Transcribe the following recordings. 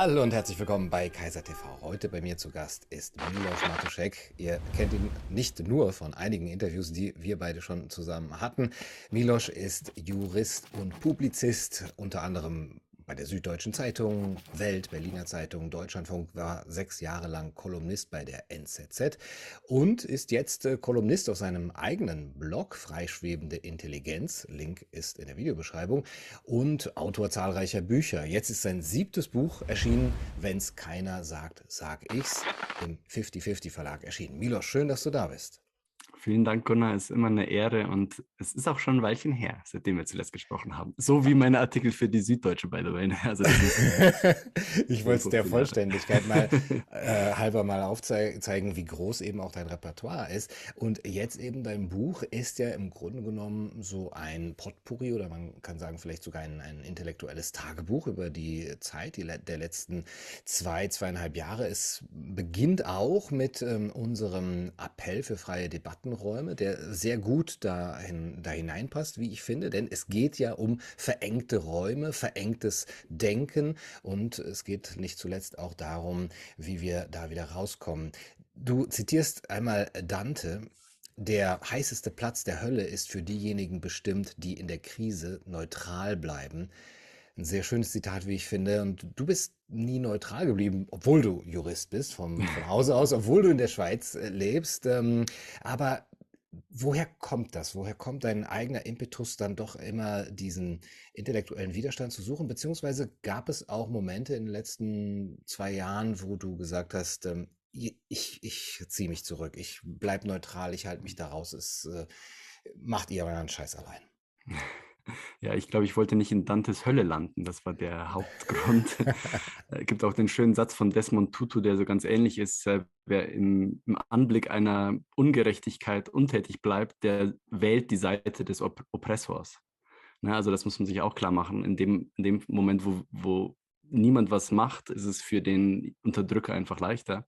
Hallo und herzlich willkommen bei Kaiser TV. Heute bei mir zu Gast ist Milos Matuszek. Ihr kennt ihn nicht nur von einigen Interviews, die wir beide schon zusammen hatten. Milos ist Jurist und Publizist, unter anderem bei der Süddeutschen Zeitung, Welt, Berliner Zeitung, Deutschlandfunk, war sechs Jahre lang Kolumnist bei der NZZ und ist jetzt äh, Kolumnist auf seinem eigenen Blog Freischwebende Intelligenz. Link ist in der Videobeschreibung und Autor zahlreicher Bücher. Jetzt ist sein siebtes Buch erschienen, Wenn's keiner sagt, sag ich's, im 50-50 Verlag erschienen. Milos, schön, dass du da bist. Vielen Dank, Gunnar. Es ist immer eine Ehre und es ist auch schon ein Weilchen her, seitdem wir zuletzt gesprochen haben. So wie meine Artikel für die Süddeutsche, by the way. Also ich wollte es der Vollständigkeit mal äh, halber mal aufzeigen, wie groß eben auch dein Repertoire ist. Und jetzt eben dein Buch ist ja im Grunde genommen so ein Potpourri oder man kann sagen vielleicht sogar ein, ein intellektuelles Tagebuch über die Zeit die, der letzten zwei, zweieinhalb Jahre. Es beginnt auch mit ähm, unserem Appell für freie Debatten Räume, der sehr gut dahin, da hineinpasst, wie ich finde, denn es geht ja um verengte Räume, verengtes Denken und es geht nicht zuletzt auch darum, wie wir da wieder rauskommen. Du zitierst einmal Dante, der heißeste Platz der Hölle ist für diejenigen bestimmt, die in der Krise neutral bleiben. Ein sehr schönes Zitat, wie ich finde. Und du bist nie neutral geblieben, obwohl du Jurist bist, vom, von Hause aus, obwohl du in der Schweiz äh, lebst. Ähm, aber woher kommt das? Woher kommt dein eigener Impetus dann doch immer diesen intellektuellen Widerstand zu suchen? Beziehungsweise gab es auch Momente in den letzten zwei Jahren, wo du gesagt hast, ähm, ich, ich ziehe mich zurück, ich bleibe neutral, ich halte mich da raus, es äh, macht ihr euren Scheiß allein. Ja, ich glaube, ich wollte nicht in Dantes Hölle landen. Das war der Hauptgrund. es gibt auch den schönen Satz von Desmond Tutu, der so ganz ähnlich ist. Äh, wer im, im Anblick einer Ungerechtigkeit untätig bleibt, der wählt die Seite des Op Oppressors. Na, ne, also das muss man sich auch klar machen. In dem, in dem Moment, wo, wo niemand was macht, ist es für den Unterdrücker einfach leichter.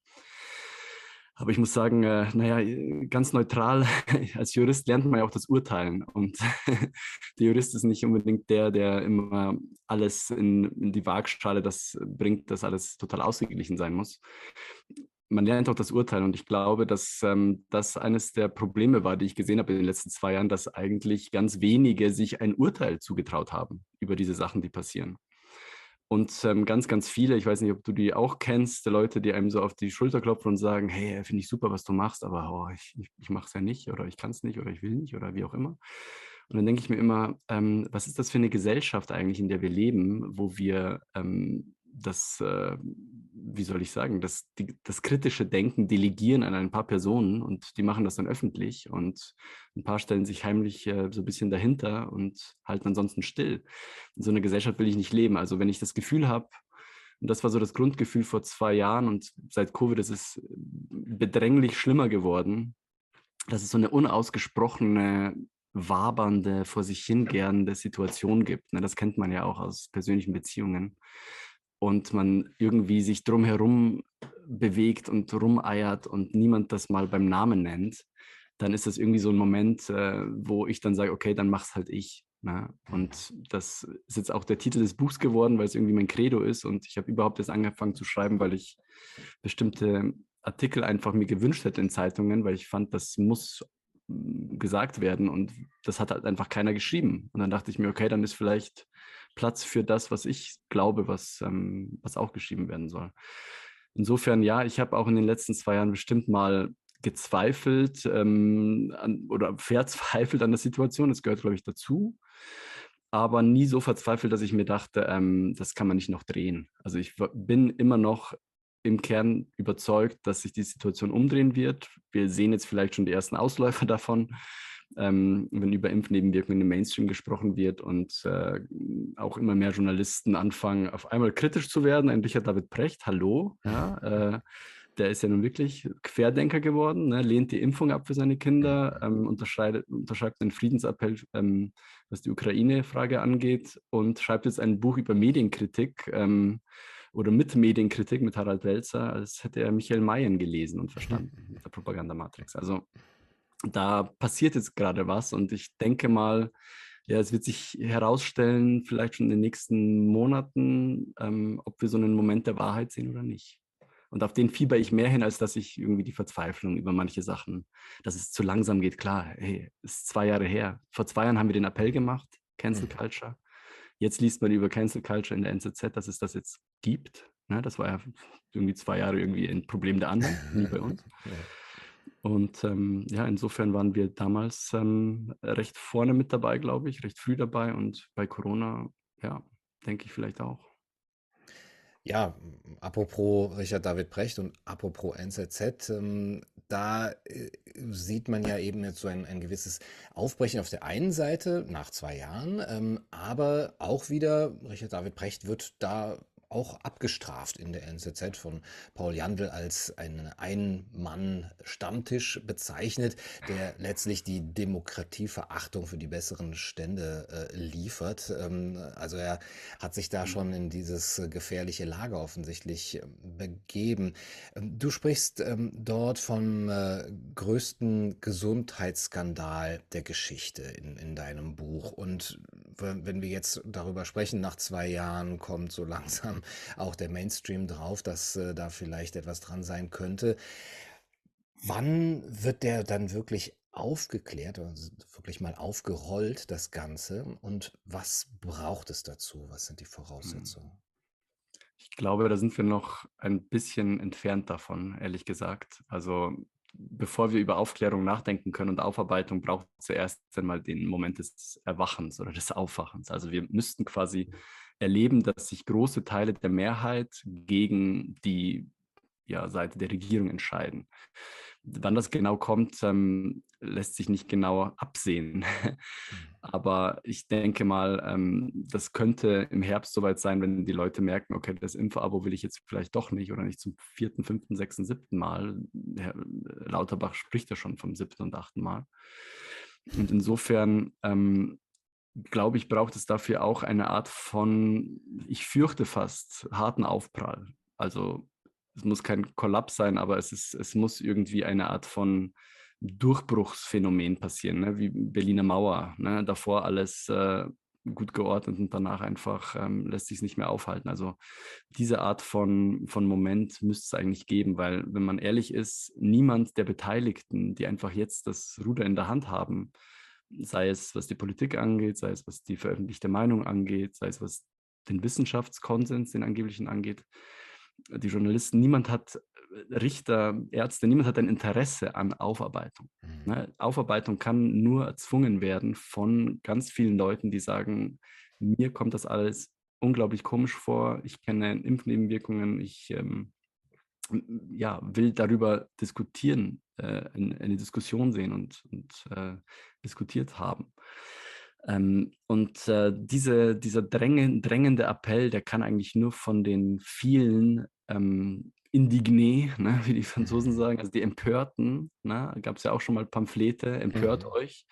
Aber ich muss sagen, äh, naja, ganz neutral, als Jurist lernt man ja auch das Urteilen. Und der Jurist ist nicht unbedingt der, der immer alles in, in die Waagschale das bringt, dass alles total ausgeglichen sein muss. Man lernt auch das Urteilen und ich glaube, dass ähm, das eines der Probleme war, die ich gesehen habe in den letzten zwei Jahren, dass eigentlich ganz wenige sich ein Urteil zugetraut haben über diese Sachen, die passieren. Und ähm, ganz, ganz viele, ich weiß nicht, ob du die auch kennst, die Leute, die einem so auf die Schulter klopfen und sagen, hey, finde ich super, was du machst, aber oh, ich, ich, ich mache es ja nicht oder ich kann es nicht oder ich will nicht oder wie auch immer. Und dann denke ich mir immer, ähm, was ist das für eine Gesellschaft eigentlich, in der wir leben, wo wir ähm, das, äh, wie soll ich sagen, das, die, das kritische Denken delegieren an ein paar Personen und die machen das dann öffentlich und ein paar stellen sich heimlich äh, so ein bisschen dahinter und halten ansonsten still. In so einer Gesellschaft will ich nicht leben. Also wenn ich das Gefühl habe, und das war so das Grundgefühl vor zwei Jahren und seit Covid ist es bedränglich schlimmer geworden, dass es so eine unausgesprochene wabernde, vor sich hingernde Situation gibt. Ne, das kennt man ja auch aus persönlichen Beziehungen und man irgendwie sich drumherum bewegt und rumeiert und niemand das mal beim Namen nennt, dann ist das irgendwie so ein Moment, äh, wo ich dann sage, okay, dann mach's halt ich. Ne? Und das ist jetzt auch der Titel des Buchs geworden, weil es irgendwie mein Credo ist. Und ich habe überhaupt erst angefangen zu schreiben, weil ich bestimmte Artikel einfach mir gewünscht hätte in Zeitungen, weil ich fand, das muss hm, gesagt werden. Und das hat halt einfach keiner geschrieben. Und dann dachte ich mir, okay, dann ist vielleicht Platz für das, was ich glaube, was, ähm, was auch geschrieben werden soll. Insofern, ja, ich habe auch in den letzten zwei Jahren bestimmt mal gezweifelt ähm, an, oder verzweifelt an der Situation. Das gehört, glaube ich, dazu. Aber nie so verzweifelt, dass ich mir dachte, ähm, das kann man nicht noch drehen. Also ich bin immer noch im Kern überzeugt, dass sich die Situation umdrehen wird. Wir sehen jetzt vielleicht schon die ersten Ausläufer davon ähm, wenn über Impfnebenwirkungen im Mainstream gesprochen wird und äh, auch immer mehr Journalisten anfangen, auf einmal kritisch zu werden. Ein Richard David Precht, hallo, ja, äh, der ist ja nun wirklich Querdenker geworden, ne, lehnt die Impfung ab für seine Kinder, ähm, unterschreibt den Friedensappell, ähm, was die Ukraine-Frage angeht und schreibt jetzt ein Buch über Medienkritik ähm, oder mit Medienkritik mit Harald Welzer, als hätte er Michael Mayen gelesen und verstanden mit der Propagandamatrix. Also da passiert jetzt gerade was und ich denke mal, ja, es wird sich herausstellen, vielleicht schon in den nächsten Monaten, ähm, ob wir so einen Moment der Wahrheit sehen oder nicht. Und auf den fieber ich mehr hin, als dass ich irgendwie die Verzweiflung über manche Sachen, dass es zu langsam geht. Klar, hey, es ist zwei Jahre her. Vor zwei Jahren haben wir den Appell gemacht, Cancel mhm. Culture. Jetzt liest man über Cancel Culture in der NZZ, dass es das jetzt gibt. Ne? Das war ja irgendwie zwei Jahre irgendwie ein Problem der anderen, nie bei uns. Und ähm, ja, insofern waren wir damals ähm, recht vorne mit dabei, glaube ich, recht früh dabei und bei Corona, ja, denke ich vielleicht auch. Ja, apropos Richard David Brecht und apropos NZZ, ähm, da äh, sieht man ja eben jetzt so ein, ein gewisses Aufbrechen auf der einen Seite nach zwei Jahren, ähm, aber auch wieder, Richard David Brecht wird da auch abgestraft in der NZZ von Paul Jandl als ein Ein-Mann-Stammtisch bezeichnet, der letztlich die Demokratieverachtung für die besseren Stände äh, liefert. Ähm, also er hat sich da schon in dieses gefährliche Lager offensichtlich äh, begeben. Ähm, du sprichst ähm, dort vom äh, größten Gesundheitsskandal der Geschichte in, in deinem Buch. Und wenn wir jetzt darüber sprechen, nach zwei Jahren kommt so langsam auch der Mainstream drauf, dass äh, da vielleicht etwas dran sein könnte. Wann wird der dann wirklich aufgeklärt oder wirklich mal aufgerollt, das Ganze? Und was braucht es dazu? Was sind die hm. Voraussetzungen? Ich glaube, da sind wir noch ein bisschen entfernt davon, ehrlich gesagt. Also bevor wir über Aufklärung nachdenken können und Aufarbeitung, braucht zuerst einmal den Moment des Erwachens oder des Aufwachens. Also wir müssten quasi erleben, dass sich große Teile der Mehrheit gegen die ja, Seite der Regierung entscheiden. Wann das genau kommt, ähm, lässt sich nicht genau absehen. Mhm. Aber ich denke mal, ähm, das könnte im Herbst soweit sein, wenn die Leute merken, okay, das Info-Abo will ich jetzt vielleicht doch nicht oder nicht zum vierten, fünften, sechsten, siebten Mal. Herr Lauterbach spricht ja schon vom siebten und achten Mal. Und insofern ähm, glaube ich, braucht es dafür auch eine Art von, ich fürchte fast, harten Aufprall. Also es muss kein Kollaps sein, aber es, ist, es muss irgendwie eine Art von Durchbruchsphänomen passieren, ne? wie Berliner Mauer. Ne? Davor alles äh, gut geordnet und danach einfach ähm, lässt sich es nicht mehr aufhalten. Also diese Art von, von Moment müsste es eigentlich geben, weil wenn man ehrlich ist, niemand der Beteiligten, die einfach jetzt das Ruder in der Hand haben, sei es was die Politik angeht, sei es was die veröffentlichte Meinung angeht, sei es was den Wissenschaftskonsens, den angeblichen angeht. Die Journalisten, niemand hat äh, Richter, Ärzte, niemand hat ein Interesse an Aufarbeitung. Mhm. Ne? Aufarbeitung kann nur erzwungen werden von ganz vielen Leuten, die sagen, mir kommt das alles unglaublich komisch vor, ich kenne Impfnebenwirkungen, ich ähm, ja, will darüber diskutieren, äh, eine Diskussion sehen und, und äh, diskutiert haben. Ähm, und äh, diese, dieser drängen, drängende Appell, der kann eigentlich nur von den vielen ähm, Indignés, ne, wie die Franzosen sagen, also die Empörten, ne, gab es ja auch schon mal Pamphlete, empört mhm. euch,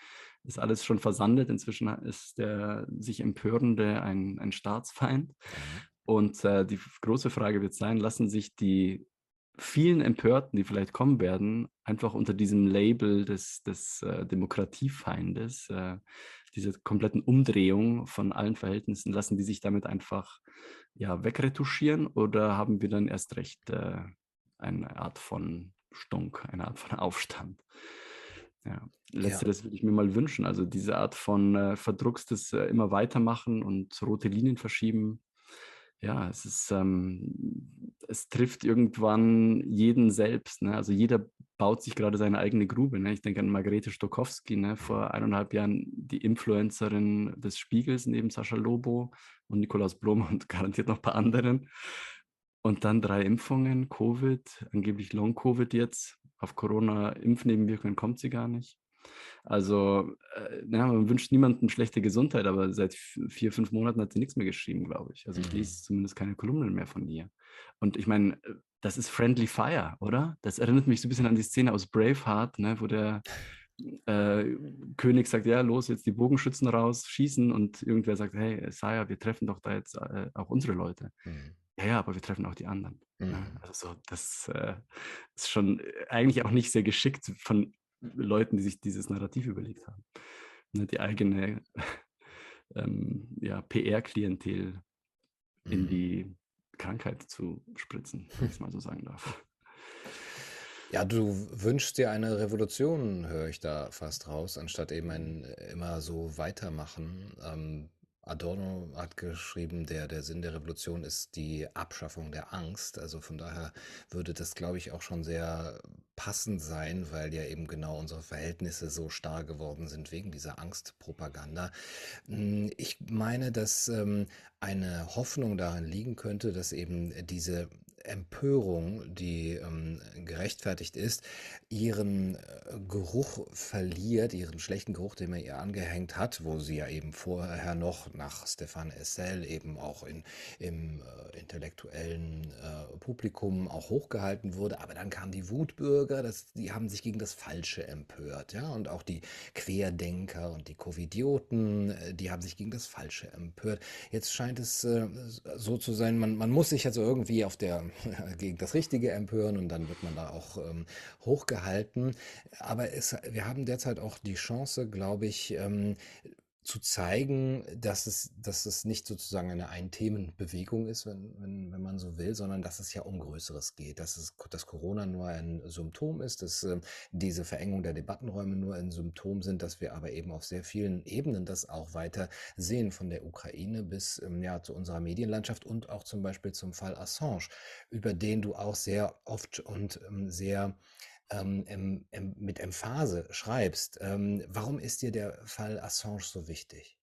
ist alles schon versandet. Inzwischen ist der sich Empörende ein, ein Staatsfeind. Mhm. Und äh, die große Frage wird sein, lassen sich die vielen Empörten, die vielleicht kommen werden, einfach unter diesem Label des, des äh, Demokratiefeindes, äh, diese kompletten Umdrehung von allen Verhältnissen, lassen die sich damit einfach ja, wegretuschieren oder haben wir dann erst recht äh, eine Art von Stunk, eine Art von Aufstand? Ja, letzteres ja. würde ich mir mal wünschen. Also diese Art von äh, verdruckstes äh, immer weitermachen und rote Linien verschieben, ja, es ist, ähm, es trifft irgendwann jeden selbst. Ne? Also jeder baut sich gerade seine eigene Grube. Ne? Ich denke an Margarete Stokowski, ne? vor eineinhalb Jahren die Influencerin des Spiegels neben Sascha Lobo und Nikolaus Blum und garantiert noch ein paar anderen. Und dann drei Impfungen, Covid, angeblich Long-Covid jetzt. Auf Corona-Impfnebenwirkungen kommt sie gar nicht. Also, äh, ja, man wünscht niemandem schlechte Gesundheit, aber seit vier, fünf Monaten hat sie nichts mehr geschrieben, glaube ich. Also, ich mhm. lese zumindest keine Kolumnen mehr von ihr. Und ich meine, äh, das ist Friendly Fire, oder? Das erinnert mich so ein bisschen an die Szene aus Braveheart, ne, wo der äh, König sagt, ja, los, jetzt die Bogenschützen raus, schießen und irgendwer sagt, hey, Saya, wir treffen doch da jetzt äh, auch unsere Leute. Mhm. Ja, ja, aber wir treffen auch die anderen. Ne? Mhm. Also das äh, ist schon äh, eigentlich auch nicht sehr geschickt von Leuten, die sich dieses Narrativ überlegt haben. Ne, die eigene ähm, ja, PR-Klientel in mhm. die Krankheit zu spritzen, wenn ich es mal so sagen darf. Ja, du wünschst dir eine Revolution, höre ich da fast raus, anstatt eben ein immer so weitermachen. Ähm, Adorno hat geschrieben, der, der Sinn der Revolution ist die Abschaffung der Angst. Also von daher würde das, glaube ich, auch schon sehr passend sein, weil ja eben genau unsere Verhältnisse so starr geworden sind wegen dieser Angstpropaganda. Hm, ich meine, dass ähm, eine Hoffnung darin liegen könnte, dass eben diese Empörung, die ähm, gerechtfertigt ist, ihren äh, Geruch verliert, ihren schlechten Geruch, den man ihr angehängt hat, wo sie ja eben vorher noch nach Stefan Essel eben auch in, im äh, intellektuellen äh, Publikum auch hochgehalten wurde. Aber dann kamen die Wutbürger, das, die haben sich gegen das Falsche empört, ja, und auch die Querdenker und die Covidioten, äh, die haben sich gegen das Falsche empört. Jetzt scheint es äh, so zu sein, man, man muss sich also irgendwie auf der gegen das Richtige empören und dann wird man da auch ähm, hochgehalten. Aber es, wir haben derzeit auch die Chance, glaube ich, ähm, zu zeigen, dass es, dass es nicht sozusagen eine Ein-Themen-Bewegung ist, wenn, wenn, wenn man so will, sondern dass es ja um Größeres geht, dass, es, dass Corona nur ein Symptom ist, dass äh, diese Verengung der Debattenräume nur ein Symptom sind, dass wir aber eben auf sehr vielen Ebenen das auch weiter sehen, von der Ukraine bis ähm, ja, zu unserer Medienlandschaft und auch zum Beispiel zum Fall Assange, über den du auch sehr oft und ähm, sehr ähm, em, mit Emphase schreibst. Ähm, warum ist dir der Fall Assange so wichtig?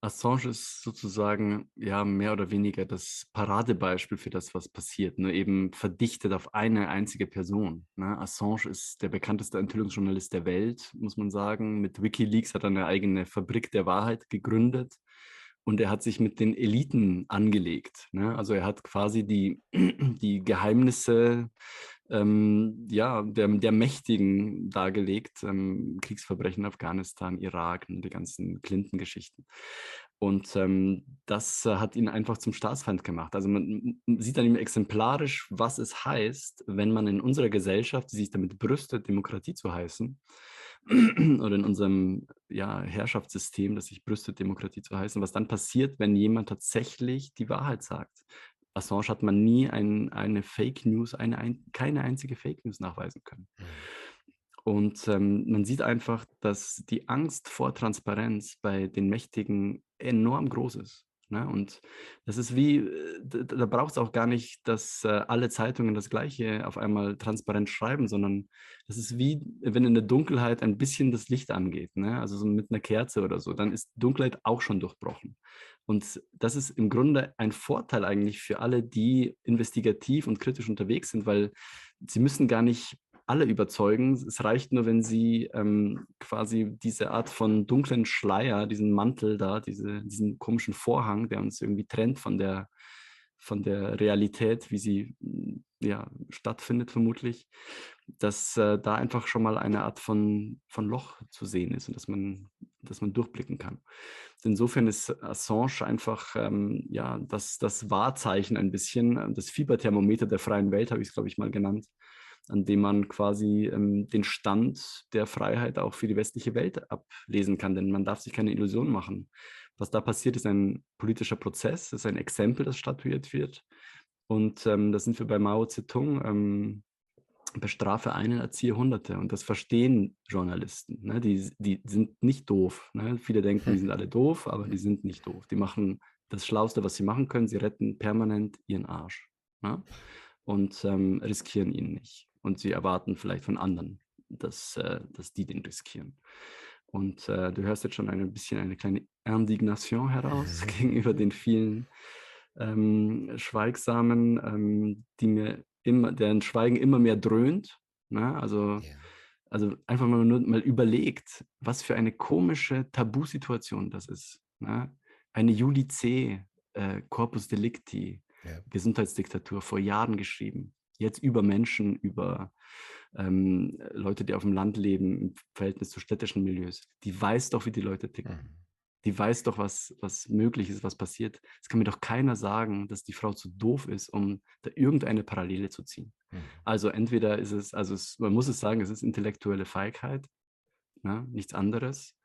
Assange ist sozusagen ja mehr oder weniger das Paradebeispiel für das, was passiert, nur eben verdichtet auf eine einzige Person. Ne? Assange ist der bekannteste Enthüllungsjournalist der Welt, muss man sagen. Mit WikiLeaks hat er eine eigene Fabrik der Wahrheit gegründet und er hat sich mit den Eliten angelegt. Ne? Also er hat quasi die, die Geheimnisse ähm, ja, der, der Mächtigen dargelegt, ähm, Kriegsverbrechen Afghanistan, Irak und die ganzen Clinton-Geschichten. Und ähm, das hat ihn einfach zum Staatsfeind gemacht. Also man sieht dann ihm exemplarisch, was es heißt, wenn man in unserer Gesellschaft, die sich damit brüstet, Demokratie zu heißen, oder in unserem ja, Herrschaftssystem, das sich brüstet, Demokratie zu heißen, was dann passiert, wenn jemand tatsächlich die Wahrheit sagt. Assange hat man nie ein, eine Fake News, eine, ein, keine einzige Fake News nachweisen können. Mhm. Und ähm, man sieht einfach, dass die Angst vor Transparenz bei den Mächtigen enorm groß ist. Ne? Und das ist wie, äh, da, braucht es auch gar nicht, dass äh, alle Zeitungen das Gleiche auf einmal transparent schreiben, sondern das ist wie, wenn in der Dunkelheit ein bisschen das Licht angeht, ne? also so mit einer Kerze oder so, dann ist Dunkelheit auch schon durchbrochen. Und das ist im Grunde ein Vorteil eigentlich für alle, die investigativ und kritisch unterwegs sind, weil sie müssen gar nicht alle überzeugen. Es reicht nur, wenn sie ähm, quasi diese Art von dunklen Schleier, diesen Mantel da, diese, diesen komischen Vorhang, der uns irgendwie trennt von der, von der Realität, wie sie ja, stattfindet vermutlich, dass äh, da einfach schon mal eine Art von, von Loch zu sehen ist und dass man, dass man durchblicken kann. Insofern ist Assange einfach ähm, ja, das, das Wahrzeichen ein bisschen, das Fieberthermometer der freien Welt, habe ich es, glaube ich, mal genannt, an dem man quasi ähm, den Stand der Freiheit auch für die westliche Welt ablesen kann. Denn man darf sich keine Illusion machen. Was da passiert, ist ein politischer Prozess, ist ein Exempel, das statuiert wird. Und ähm, da sind wir bei Mao Zedong. Ähm, bestrafe einen, erziehe Hunderte. Und das verstehen Journalisten. Ne? Die, die sind nicht doof. Ne? Viele denken, die sind alle doof, aber die sind nicht doof. Die machen das Schlauste, was sie machen können. Sie retten permanent ihren Arsch. Ne? Und ähm, riskieren ihn nicht und sie erwarten vielleicht von anderen, dass, äh, dass die den riskieren. Und äh, du hörst jetzt schon ein bisschen eine kleine Indignation heraus gegenüber den vielen ähm, Schweigsamen, ähm, die mir immer, deren Schweigen immer mehr dröhnt. Ne? Also, yeah. also einfach mal nur mal überlegt, was für eine komische Tabusituation das ist. Ne? Eine Juli C. Äh, Corpus Delicti, yeah. Gesundheitsdiktatur, vor Jahren geschrieben jetzt über Menschen, über ähm, Leute, die auf dem Land leben, im Verhältnis zu städtischen Milieus, die weiß doch, wie die Leute ticken. Mhm. Die weiß doch, was, was möglich ist, was passiert. Es kann mir doch keiner sagen, dass die Frau zu doof ist, um da irgendeine Parallele zu ziehen. Mhm. Also entweder ist es, also es, man muss es sagen, es ist intellektuelle Feigheit, ne? nichts anderes.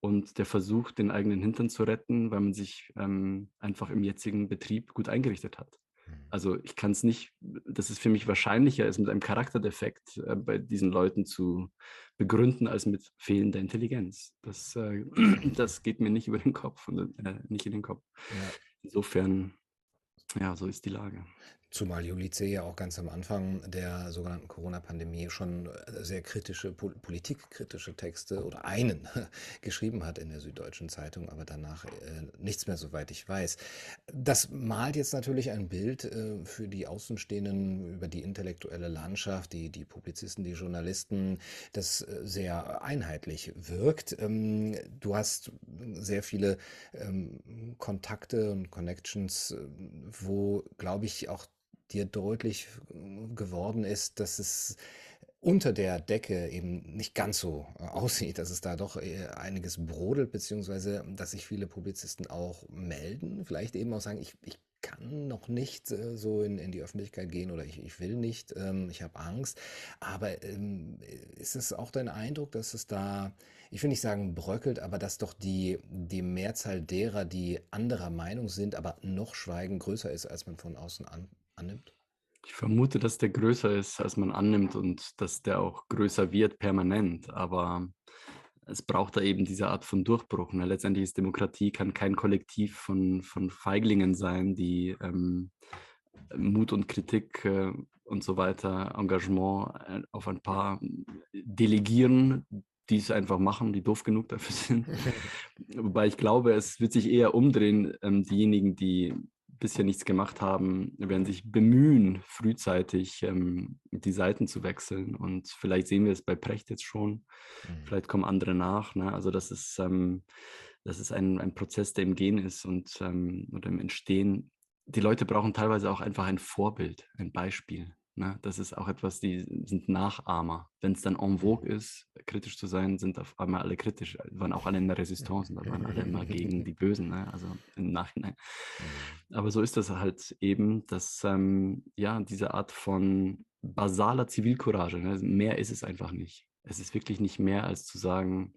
und der Versuch, den eigenen Hintern zu retten, weil man sich ähm, einfach im jetzigen Betrieb gut eingerichtet hat. Mhm. Also ich kann es nicht, dass es für mich wahrscheinlicher ist, mit einem Charakterdefekt äh, bei diesen Leuten zu begründen, als mit fehlender Intelligenz. Das, äh, das geht mir nicht über den Kopf und äh, nicht in den Kopf. Ja. Insofern, ja, so ist die Lage. Zumal Julice ja auch ganz am Anfang der sogenannten Corona-Pandemie schon äh, sehr kritische, politikkritische Texte oder einen geschrieben hat in der Süddeutschen Zeitung, aber danach äh, nichts mehr, soweit ich weiß. Das malt jetzt natürlich ein Bild äh, für die Außenstehenden über die intellektuelle Landschaft, die, die Publizisten, die Journalisten, das äh, sehr einheitlich wirkt. Ähm, du hast sehr viele ähm, Kontakte und Connections, äh, wo, glaube ich, auch dir deutlich äh, geworden ist, dass es unter der Decke eben nicht ganz so äh, aussieht, dass es da doch äh, einiges brodelt, beziehungsweise dass sich viele Publizisten auch melden, vielleicht eben auch sagen, ich, ich kann noch nicht äh, so in, in die Öffentlichkeit gehen oder ich, ich will nicht, ähm, ich habe Angst. Aber ähm, ist es auch dein Eindruck, dass es da, ich will nicht sagen bröckelt, aber dass doch die, die Mehrzahl derer, die anderer Meinung sind, aber noch schweigen, größer ist, als man von außen an, annimmt? Ich vermute, dass der größer ist, als man annimmt und dass der auch größer wird permanent. Aber es braucht da eben diese Art von Durchbruch. Ne? Letztendlich ist Demokratie, kann kein Kollektiv von, von Feiglingen sein, die ähm, Mut und Kritik äh, und so weiter, Engagement äh, auf ein paar delegieren, die es einfach machen, die doof genug dafür sind. Wobei ich glaube, es wird sich eher umdrehen, ähm, diejenigen, die bisher nichts gemacht haben, werden sich bemühen, frühzeitig ähm, die Seiten zu wechseln. Und vielleicht sehen wir es bei Precht jetzt schon, mhm. vielleicht kommen andere nach. Ne? Also das ist, ähm, das ist ein, ein Prozess, der im Gehen ist und ähm, oder im Entstehen. Die Leute brauchen teilweise auch einfach ein Vorbild, ein Beispiel. Ne? Das ist auch etwas, die sind Nachahmer. Wenn es dann en vogue ist, kritisch zu sein, sind auf einmal alle kritisch. Waren auch alle in der Resistance und da waren alle immer gegen die Bösen, ne? also im Nachhinein. Mhm. Aber so ist das halt eben, dass ähm, ja diese Art von basaler Zivilcourage, ne? mehr ist es einfach nicht. Es ist wirklich nicht mehr als zu sagen,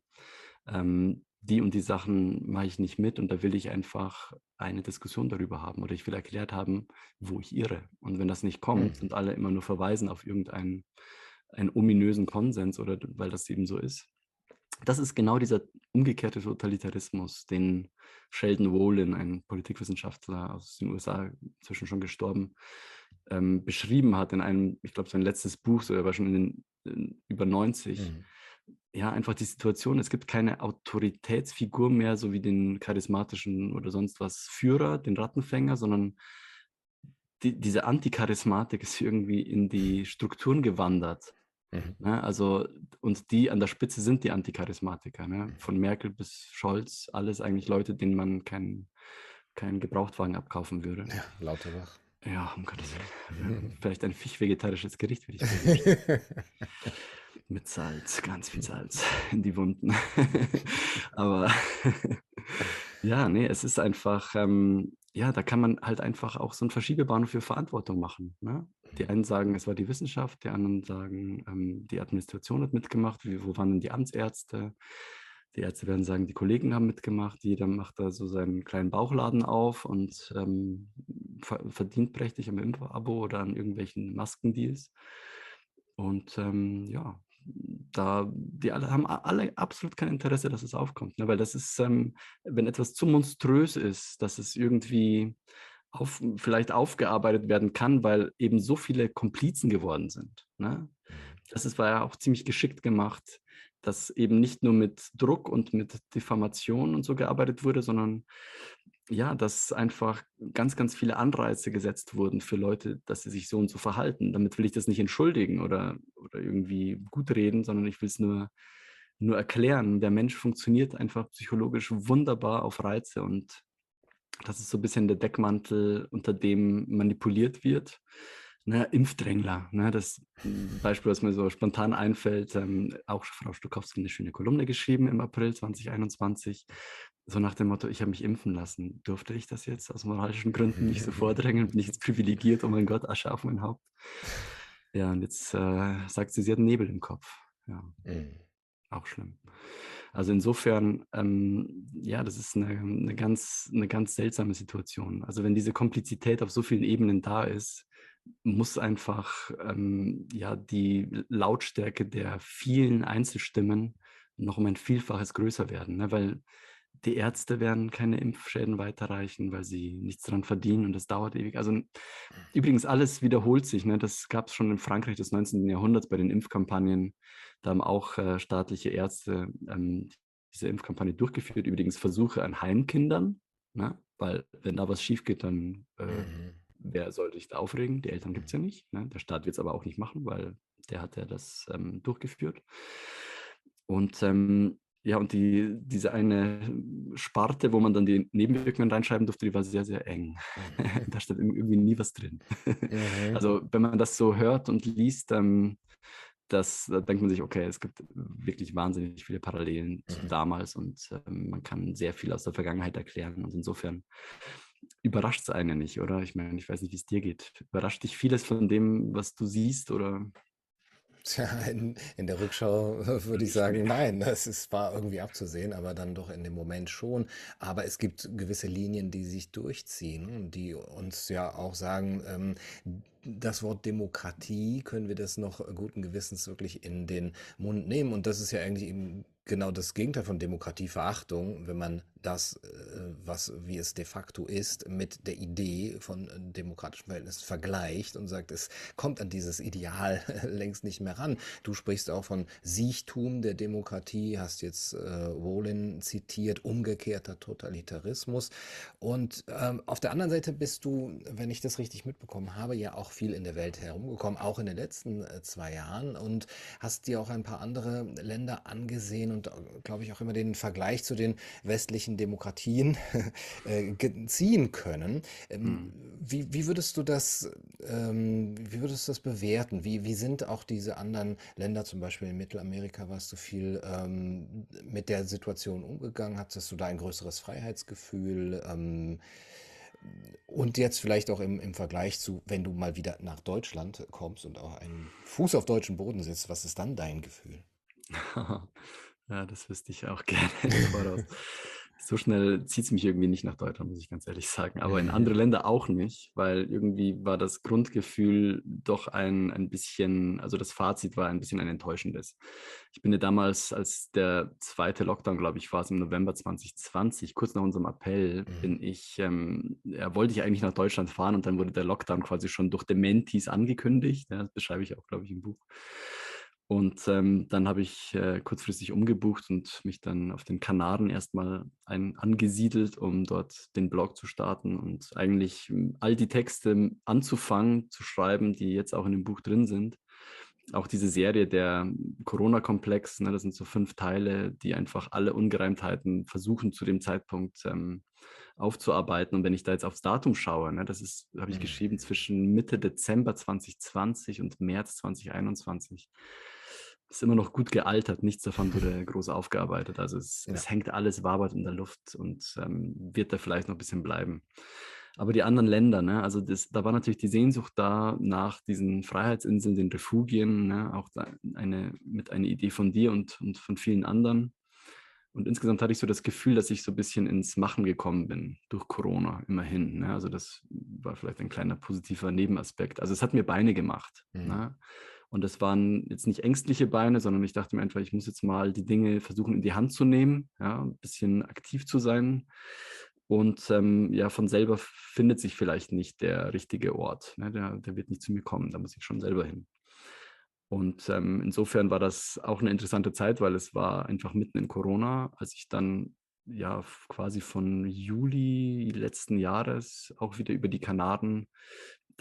ähm, die und die Sachen mache ich nicht mit und da will ich einfach eine Diskussion darüber haben oder ich will erklärt haben, wo ich irre. Und wenn das nicht kommt mhm. und alle immer nur verweisen auf irgendeinen einen ominösen Konsens oder weil das eben so ist, das ist genau dieser umgekehrte Totalitarismus, den Sheldon Wolin, ein Politikwissenschaftler aus den USA, inzwischen schon gestorben, ähm, beschrieben hat in einem, ich glaube, sein letztes Buch, so er war schon in den in über 90. Mhm ja, einfach die Situation, es gibt keine Autoritätsfigur mehr, so wie den charismatischen oder sonst was Führer, den Rattenfänger, sondern die, diese Anticharismatik ist irgendwie in die Strukturen gewandert. Mhm. Ne? Also, und die an der Spitze sind die Anticharismatiker. Ne? Mhm. Von Merkel bis Scholz, alles eigentlich Leute, denen man keinen kein Gebrauchtwagen abkaufen würde. Ja, Lauterbach. Ja, um Gottes Willen. Vielleicht ein fischvegetarisches Gericht, würde ich sagen. Mit Salz, ganz viel Salz in die Wunden. Aber ja, nee, es ist einfach, ähm, ja, da kann man halt einfach auch so einen Verschiebebahnhof für Verantwortung machen. Ne? Die einen sagen, es war die Wissenschaft, die anderen sagen, ähm, die Administration hat mitgemacht, wie, wo waren denn die Amtsärzte? Die Ärzte werden sagen, die Kollegen haben mitgemacht, jeder macht da so seinen kleinen Bauchladen auf und ähm, verdient prächtig am Impfabo oder an irgendwelchen Maskendeals. Und ähm, ja, da, die alle haben alle absolut kein Interesse, dass es aufkommt. Ne? Weil das ist, ähm, wenn etwas zu monströs ist, dass es irgendwie auf, vielleicht aufgearbeitet werden kann, weil eben so viele Komplizen geworden sind. Ne? Mhm. Das ist, war ja auch ziemlich geschickt gemacht, dass eben nicht nur mit Druck und mit Diffamation und so gearbeitet wurde, sondern ja, dass einfach ganz, ganz viele Anreize gesetzt wurden für Leute, dass sie sich so und so verhalten. Damit will ich das nicht entschuldigen oder, oder irgendwie gut reden, sondern ich will es nur, nur erklären. Der Mensch funktioniert einfach psychologisch wunderbar auf Reize und das ist so ein bisschen der Deckmantel, unter dem manipuliert wird ne, Impfdrängler. Ne, das Beispiel, was mir so spontan einfällt, ähm, auch Frau Stokowski eine schöne Kolumne geschrieben im April 2021, so nach dem Motto, ich habe mich impfen lassen. Durfte ich das jetzt aus moralischen Gründen nicht so vordrängen? Bin ich jetzt privilegiert? Oh mein Gott, Asche auf mein Haupt. Ja, und jetzt äh, sagt sie, sie hat Nebel im Kopf. Ja, mhm. auch schlimm. Also insofern, ähm, ja, das ist eine, eine, ganz, eine ganz seltsame Situation. Also wenn diese Komplizität auf so vielen Ebenen da ist, muss einfach ähm, ja, die Lautstärke der vielen Einzelstimmen noch um ein Vielfaches größer werden, ne? weil die Ärzte werden keine Impfschäden weiterreichen, weil sie nichts daran verdienen und das dauert ewig. Also übrigens alles wiederholt sich. Ne? Das gab es schon in Frankreich des 19. Jahrhunderts bei den Impfkampagnen. Da haben auch äh, staatliche Ärzte ähm, diese Impfkampagne durchgeführt. Übrigens Versuche an Heimkindern, ne? weil wenn da was schief geht, dann äh, mhm. Wer soll sich da aufregen? Die Eltern gibt es ja nicht. Ne? Der Staat wird es aber auch nicht machen, weil der hat ja das ähm, durchgeführt. Und ähm, ja, und die, diese eine Sparte, wo man dann die Nebenwirkungen reinschreiben durfte, die war sehr, sehr eng. Mhm. da steht irgendwie nie was drin. Mhm. Also wenn man das so hört und liest, ähm, das, da denkt man sich, okay, es gibt wirklich wahnsinnig viele Parallelen mhm. zu damals und ähm, man kann sehr viel aus der Vergangenheit erklären. Und insofern überrascht es einen nicht, oder? Ich meine, ich weiß nicht, wie es dir geht. Überrascht dich vieles von dem, was du siehst, oder? Tja, in, in der Rückschau würde ich sagen, nein, das ist, war irgendwie abzusehen, aber dann doch in dem Moment schon. Aber es gibt gewisse Linien, die sich durchziehen, die uns ja auch sagen, ähm, das Wort Demokratie können wir das noch guten Gewissens wirklich in den Mund nehmen. Und das ist ja eigentlich eben genau das Gegenteil von Demokratieverachtung, wenn man das, äh, was wie es de facto ist, mit der Idee von äh, demokratischen Verhältnissen vergleicht und sagt, es kommt an dieses Ideal längst nicht mehr ran. Du sprichst auch von Siechtum der Demokratie, hast jetzt äh, Wolin zitiert, umgekehrter Totalitarismus. Und ähm, auf der anderen Seite bist du, wenn ich das richtig mitbekommen habe, ja auch viel in der Welt herumgekommen, auch in den letzten äh, zwei Jahren und hast dir auch ein paar andere Länder angesehen und, äh, glaube ich, auch immer den Vergleich zu den westlichen Demokratien äh, ziehen können. Ähm, hm. Wie, wie, würdest du das, ähm, wie würdest du das bewerten? Wie, wie sind auch diese anderen Länder, zum Beispiel in Mittelamerika, warst du viel ähm, mit der Situation umgegangen? Hattest du da ein größeres Freiheitsgefühl? Ähm, und jetzt vielleicht auch im, im Vergleich zu, wenn du mal wieder nach Deutschland kommst und auch einen Fuß auf deutschen Boden setzt, was ist dann dein Gefühl? Ja, das wüsste ich auch gerne voraus. So schnell zieht es mich irgendwie nicht nach Deutschland, muss ich ganz ehrlich sagen. Aber in andere Länder auch nicht, weil irgendwie war das Grundgefühl doch ein, ein bisschen, also das Fazit war ein bisschen ein enttäuschendes. Ich bin ja damals, als der zweite Lockdown, glaube ich, war es im November 2020, kurz nach unserem Appell, mhm. bin ich, ähm, ja, wollte ich eigentlich nach Deutschland fahren und dann wurde der Lockdown quasi schon durch Dementis angekündigt. Ja, das beschreibe ich auch, glaube ich, im Buch. Und ähm, dann habe ich äh, kurzfristig umgebucht und mich dann auf den Kanaren erstmal ein, angesiedelt, um dort den Blog zu starten und eigentlich hm, all die Texte anzufangen zu schreiben, die jetzt auch in dem Buch drin sind. Auch diese Serie der Corona-Komplex, ne, das sind so fünf Teile, die einfach alle Ungereimtheiten versuchen zu dem Zeitpunkt ähm, aufzuarbeiten. Und wenn ich da jetzt aufs Datum schaue, ne, das ist, habe ich mhm. geschrieben, zwischen Mitte Dezember 2020 und März 2021 ist immer noch gut gealtert, nichts davon wurde groß aufgearbeitet. Also es, ja. es hängt alles wabert in der Luft und ähm, wird da vielleicht noch ein bisschen bleiben. Aber die anderen Länder, ne, also das, da war natürlich die Sehnsucht da nach diesen Freiheitsinseln, den Refugien, ne, auch eine, mit einer Idee von dir und, und von vielen anderen. Und insgesamt hatte ich so das Gefühl, dass ich so ein bisschen ins Machen gekommen bin, durch Corona immerhin. Ne? Also das war vielleicht ein kleiner positiver Nebenaspekt. Also es hat mir Beine gemacht. Mhm. Ne? Und das waren jetzt nicht ängstliche Beine, sondern ich dachte mir einfach, ich muss jetzt mal die Dinge versuchen in die Hand zu nehmen, ja, ein bisschen aktiv zu sein. Und ähm, ja, von selber findet sich vielleicht nicht der richtige Ort. Ne? Der, der wird nicht zu mir kommen, da muss ich schon selber hin. Und ähm, insofern war das auch eine interessante Zeit, weil es war einfach mitten in Corona, als ich dann ja quasi von Juli letzten Jahres auch wieder über die Kanaren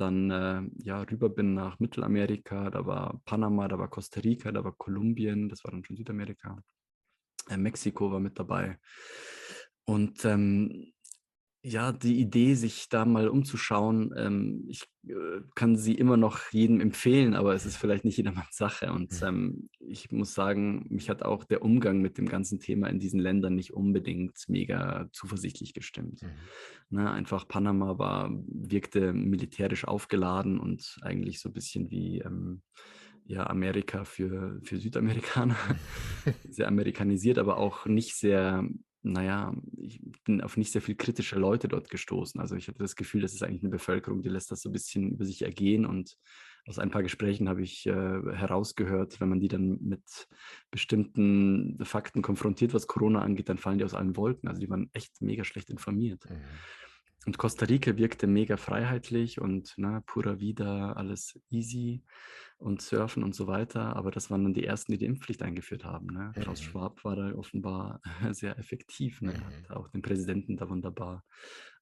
dann äh, ja rüber bin nach Mittelamerika, da war Panama, da war Costa Rica, da war Kolumbien, das war dann schon Südamerika. Äh, Mexiko war mit dabei. Und ähm, ja, die Idee, sich da mal umzuschauen, ähm, ich äh, kann sie immer noch jedem empfehlen, aber es ist vielleicht nicht jedermanns Sache. Und mhm. ähm, ich muss sagen, mich hat auch der Umgang mit dem ganzen Thema in diesen Ländern nicht unbedingt mega zuversichtlich gestimmt. Mhm. Ne, einfach Panama war, wirkte militärisch aufgeladen und eigentlich so ein bisschen wie, ähm, ja, Amerika für, für Südamerikaner, sehr amerikanisiert, aber auch nicht sehr, naja, ich bin auf nicht sehr viel kritische Leute dort gestoßen. Also ich hatte das Gefühl, das ist eigentlich eine Bevölkerung, die lässt das so ein bisschen über sich ergehen und aus ein paar Gesprächen habe ich äh, herausgehört, wenn man die dann mit bestimmten Fakten konfrontiert, was Corona angeht, dann fallen die aus allen Wolken. Also die waren echt mega schlecht informiert. Mhm. Und Costa Rica wirkte mega freiheitlich und ne, pura vida, alles easy und surfen und so weiter. Aber das waren dann die ersten, die die Impfpflicht eingeführt haben. Ne? Mhm. Klaus Schwab war da offenbar sehr effektiv, ne? Mhm. hat auch den Präsidenten da wunderbar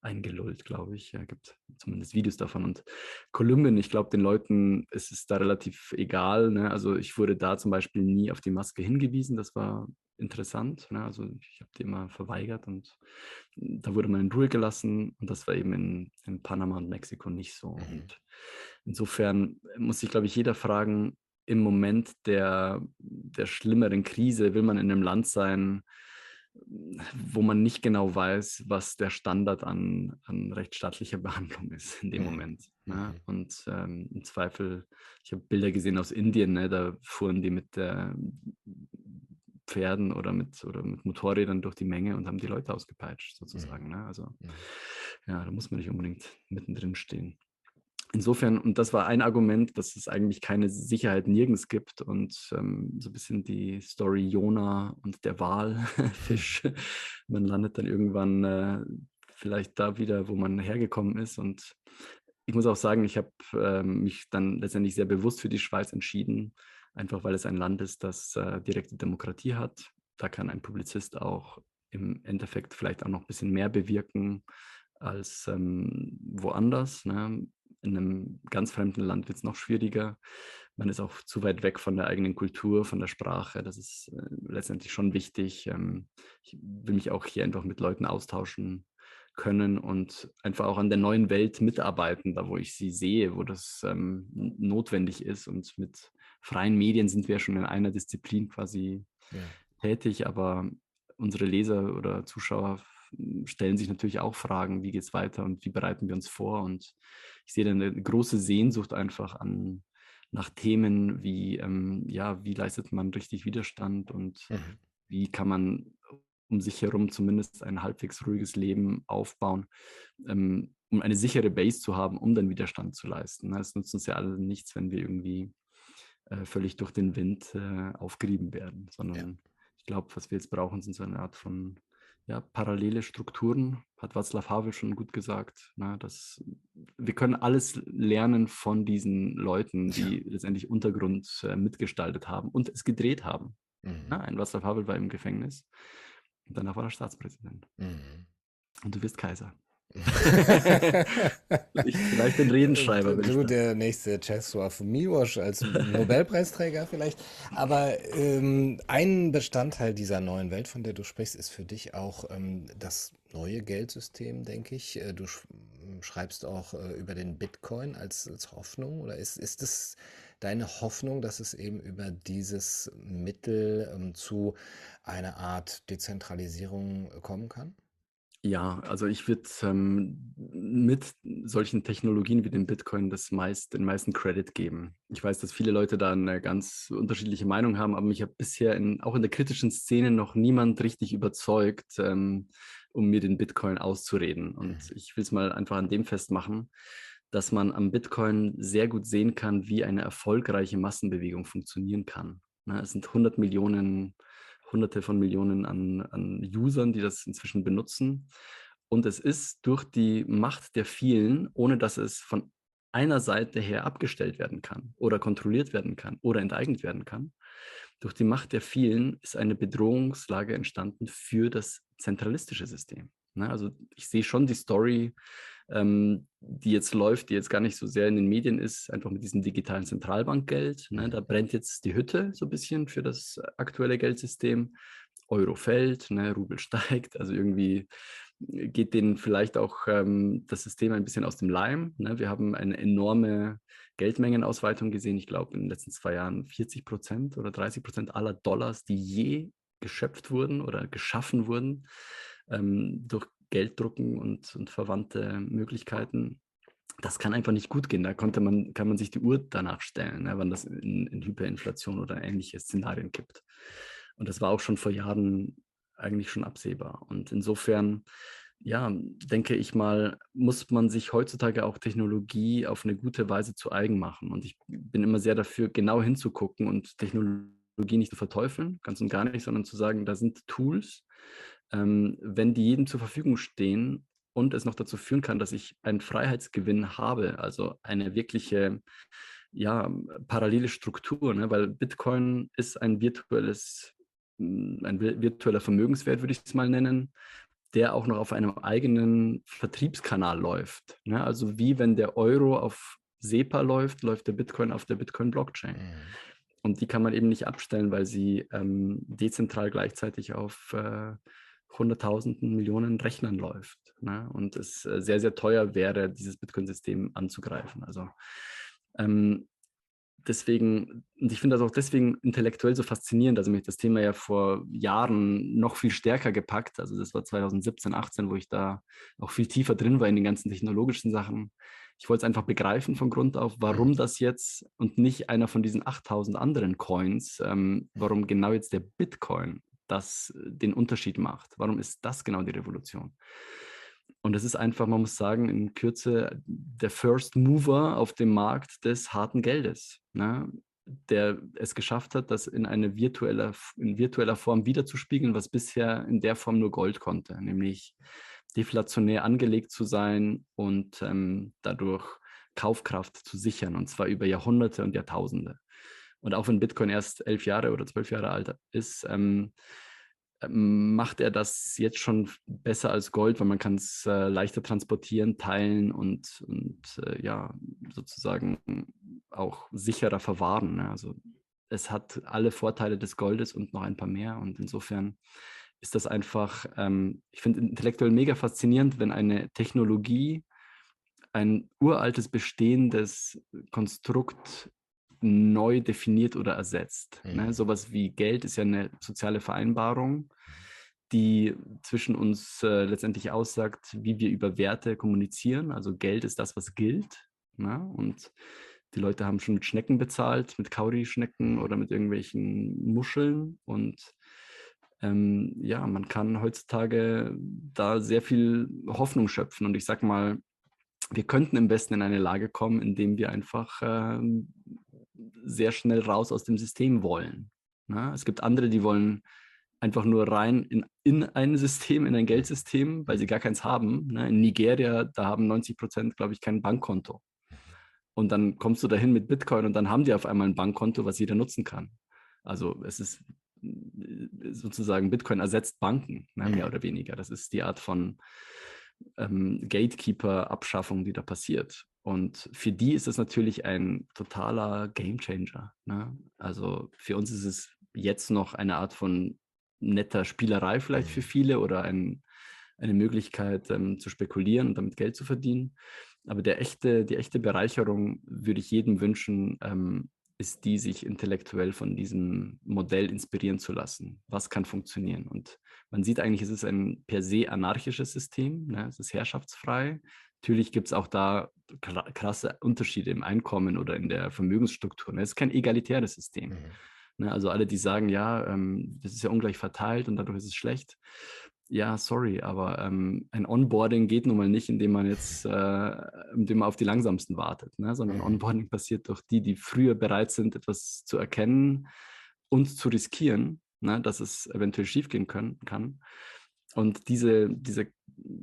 eingelullt, glaube ich. Ja, gibt zumindest Videos davon. Und Kolumbien, ich glaube, den Leuten ist es da relativ egal. Ne? Also ich wurde da zum Beispiel nie auf die Maske hingewiesen. Das war interessant. Ne? Also ich habe die immer verweigert und da wurde man in Ruhe gelassen. Und das war eben in, in Panama und Mexiko nicht so. Mhm. Und insofern muss sich, glaube ich, jeder fragen, im Moment der, der schlimmeren Krise will man in einem Land sein, wo man nicht genau weiß, was der Standard an, an rechtsstaatlicher Behandlung ist in dem mhm. Moment. Ne? Mhm. Und ähm, im Zweifel, ich habe Bilder gesehen aus Indien, ne? da fuhren die mit der Pferden oder mit, oder mit Motorrädern durch die Menge und haben die Leute ausgepeitscht, sozusagen. Mhm. Ne? Also ja, da muss man nicht unbedingt mittendrin stehen insofern, und das war ein Argument, dass es eigentlich keine Sicherheit nirgends gibt und ähm, so ein bisschen die Story Jona und der Walfisch. man landet dann irgendwann äh, vielleicht da wieder, wo man hergekommen ist. Und ich muss auch sagen, ich habe ähm, mich dann letztendlich sehr bewusst für die Schweiz entschieden, einfach weil es ein Land ist, das äh, direkte Demokratie hat. Da kann ein Publizist auch im Endeffekt vielleicht auch noch ein bisschen mehr bewirken als ähm, woanders. Ne? in einem ganz fremden Land wird es noch schwieriger. Man ist auch zu weit weg von der eigenen Kultur, von der Sprache. Das ist äh, letztendlich schon wichtig. Ähm, ich will mich auch hier einfach mit Leuten austauschen können und einfach auch an der neuen Welt mitarbeiten, da wo ich sie sehe, wo das ähm, notwendig ist. Und mit freien Medien sind wir schon in einer Disziplin quasi ja. tätig, aber unsere Leser oder Zuschauer stellen sich natürlich auch Fragen, wie geht es weiter und wie bereiten wir uns vor. Und ich sehe da eine große Sehnsucht einfach an nach Themen wie, ähm, ja, wie leistet man richtig Widerstand und mhm. wie kann man um sich herum zumindest ein halbwegs ruhiges Leben aufbauen, ähm, um eine sichere Base zu haben, um dann Widerstand zu leisten. Es nutzt uns ja alle nichts, wenn wir irgendwie äh, völlig durch den Wind äh, aufgerieben werden, sondern ja. ich glaube, was wir jetzt brauchen, sind so eine Art von ja, parallele Strukturen, hat Václav Havel schon gut gesagt. Ne, dass wir können alles lernen von diesen Leuten, die ja. letztendlich Untergrund äh, mitgestaltet haben und es gedreht haben. Mhm. Ne, ein Václav Havel war im Gefängnis und danach war er Staatspräsident. Mhm. Und du wirst Kaiser vielleicht, vielleicht den Redenschreiber. Du, der nächste Czesław Miłosz als Nobelpreisträger vielleicht. Aber ähm, ein Bestandteil dieser neuen Welt, von der du sprichst, ist für dich auch ähm, das neue Geldsystem, denke ich. Äh, du schreibst auch äh, über den Bitcoin als, als Hoffnung. Oder ist, ist es deine Hoffnung, dass es eben über dieses Mittel ähm, zu einer Art Dezentralisierung kommen kann? Ja, also ich würde ähm, mit solchen Technologien wie dem Bitcoin das meist, den meisten Credit geben. Ich weiß, dass viele Leute da eine ganz unterschiedliche Meinung haben, aber mich hat bisher in, auch in der kritischen Szene noch niemand richtig überzeugt, ähm, um mir den Bitcoin auszureden. Und mhm. ich will es mal einfach an dem festmachen, dass man am Bitcoin sehr gut sehen kann, wie eine erfolgreiche Massenbewegung funktionieren kann. Ne, es sind 100 Millionen hunderte von Millionen an, an Usern, die das inzwischen benutzen. Und es ist durch die Macht der vielen, ohne dass es von einer Seite her abgestellt werden kann oder kontrolliert werden kann oder enteignet werden kann, durch die Macht der vielen ist eine Bedrohungslage entstanden für das zentralistische System. Ne? Also ich sehe schon die Story, ähm, die jetzt läuft, die jetzt gar nicht so sehr in den Medien ist, einfach mit diesem digitalen Zentralbankgeld. Ne? Da brennt jetzt die Hütte so ein bisschen für das aktuelle Geldsystem. Euro fällt, ne? Rubel steigt, also irgendwie geht denen vielleicht auch ähm, das System ein bisschen aus dem Leim. Ne? Wir haben eine enorme Geldmengenausweitung gesehen. Ich glaube, in den letzten zwei Jahren 40 Prozent oder 30 Prozent aller Dollars, die je geschöpft wurden oder geschaffen wurden, ähm, durch Gelddrucken und, und verwandte Möglichkeiten das kann einfach nicht gut gehen. Da konnte man, kann man sich die Uhr danach stellen, ne, wann das in, in Hyperinflation oder ähnliche Szenarien gibt. Und das war auch schon vor Jahren eigentlich schon absehbar. Und insofern, ja, denke ich mal, muss man sich heutzutage auch Technologie auf eine gute Weise zu eigen machen. Und ich bin immer sehr dafür, genau hinzugucken und Technologie nicht zu verteufeln, ganz und gar nicht, sondern zu sagen, da sind Tools, ähm, wenn die jedem zur Verfügung stehen und es noch dazu führen kann, dass ich einen Freiheitsgewinn habe, also eine wirkliche ja, parallele Struktur, ne? weil Bitcoin ist ein virtuelles hm, ein virtueller Vermögenswert, würde ich es mal nennen, der auch noch auf einem eigenen Vertriebskanal läuft. Ne? Also wie wenn der Euro auf SEPA läuft, läuft der Bitcoin auf der Bitcoin-Blockchain. Mhm. Und die kann man eben nicht abstellen, weil sie ähm, dezentral gleichzeitig auf äh, hunderttausenden Millionen Rechnern läuft. Ne? Und es äh, sehr, sehr teuer wäre, dieses Bitcoin-System anzugreifen. Also ähm, deswegen, und ich finde das auch deswegen intellektuell so faszinierend. Also mich das Thema ja vor Jahren noch viel stärker gepackt. Also das war 2017, 18, wo ich da auch viel tiefer drin war in den ganzen technologischen Sachen. Ich wollte es einfach begreifen von Grund auf, warum mhm. das jetzt und nicht einer von diesen 8000 anderen Coins, ähm, warum genau jetzt der Bitcoin das den Unterschied macht. Warum ist das genau die Revolution? Und es ist einfach, man muss sagen, in Kürze der First Mover auf dem Markt des harten Geldes, ne? der es geschafft hat, das in eine virtuelle, in virtueller Form wiederzuspiegeln, was bisher in der Form nur Gold konnte, nämlich deflationär angelegt zu sein und ähm, dadurch Kaufkraft zu sichern, und zwar über Jahrhunderte und Jahrtausende. Und auch wenn Bitcoin erst elf Jahre oder zwölf Jahre alt ist, ähm, ähm, macht er das jetzt schon besser als Gold, weil man kann es äh, leichter transportieren, teilen und, und äh, ja, sozusagen auch sicherer verwahren. Ne? Also es hat alle Vorteile des Goldes und noch ein paar mehr. Und insofern ist das einfach, ähm, ich finde intellektuell mega faszinierend, wenn eine Technologie ein uraltes bestehendes Konstrukt neu definiert oder ersetzt. Ne? Mhm. Ne? Sowas wie Geld ist ja eine soziale Vereinbarung, die zwischen uns äh, letztendlich aussagt, wie wir über Werte kommunizieren. Also Geld ist das, was gilt. Ne? Und die Leute haben schon mit Schnecken bezahlt, mit Kauri-Schnecken oder mit irgendwelchen Muscheln. Und ähm, ja, man kann heutzutage da sehr viel Hoffnung schöpfen. Und ich sag mal, wir könnten im Westen in eine Lage kommen, indem wir einfach ähm, sehr schnell raus aus dem System wollen. Ne? Es gibt andere, die wollen einfach nur rein in, in ein System, in ein Geldsystem, weil sie gar keins haben. Ne? In Nigeria, da haben 90 Prozent, glaube ich, kein Bankkonto. Und dann kommst du dahin mit Bitcoin und dann haben die auf einmal ein Bankkonto, was jeder nutzen kann. Also es ist sozusagen, Bitcoin ersetzt Banken, ne? mehr oder weniger. Das ist die Art von ähm, Gatekeeper-Abschaffung, die da passiert. Und für die ist es natürlich ein totaler Gamechanger. Ne? Also für uns ist es jetzt noch eine Art von netter Spielerei vielleicht für mhm. viele oder ein, eine Möglichkeit ähm, zu spekulieren und damit Geld zu verdienen. Aber der echte, die echte Bereicherung würde ich jedem wünschen, ähm, ist die, sich intellektuell von diesem Modell inspirieren zu lassen. Was kann funktionieren? Und man sieht eigentlich, es ist ein per se anarchisches System, ne? es ist herrschaftsfrei. Natürlich gibt es auch da krasse Unterschiede im Einkommen oder in der Vermögensstruktur. Ne? Es ist kein egalitäres System. Mhm. Ne? Also alle, die sagen, ja, ähm, das ist ja ungleich verteilt und dadurch ist es schlecht. Ja, sorry, aber ähm, ein Onboarding geht nun mal nicht, indem man jetzt, äh, indem man auf die langsamsten wartet, ne? sondern mhm. Onboarding passiert durch die, die früher bereit sind, etwas zu erkennen und zu riskieren, ne? dass es eventuell schiefgehen können, kann. Und diese, diese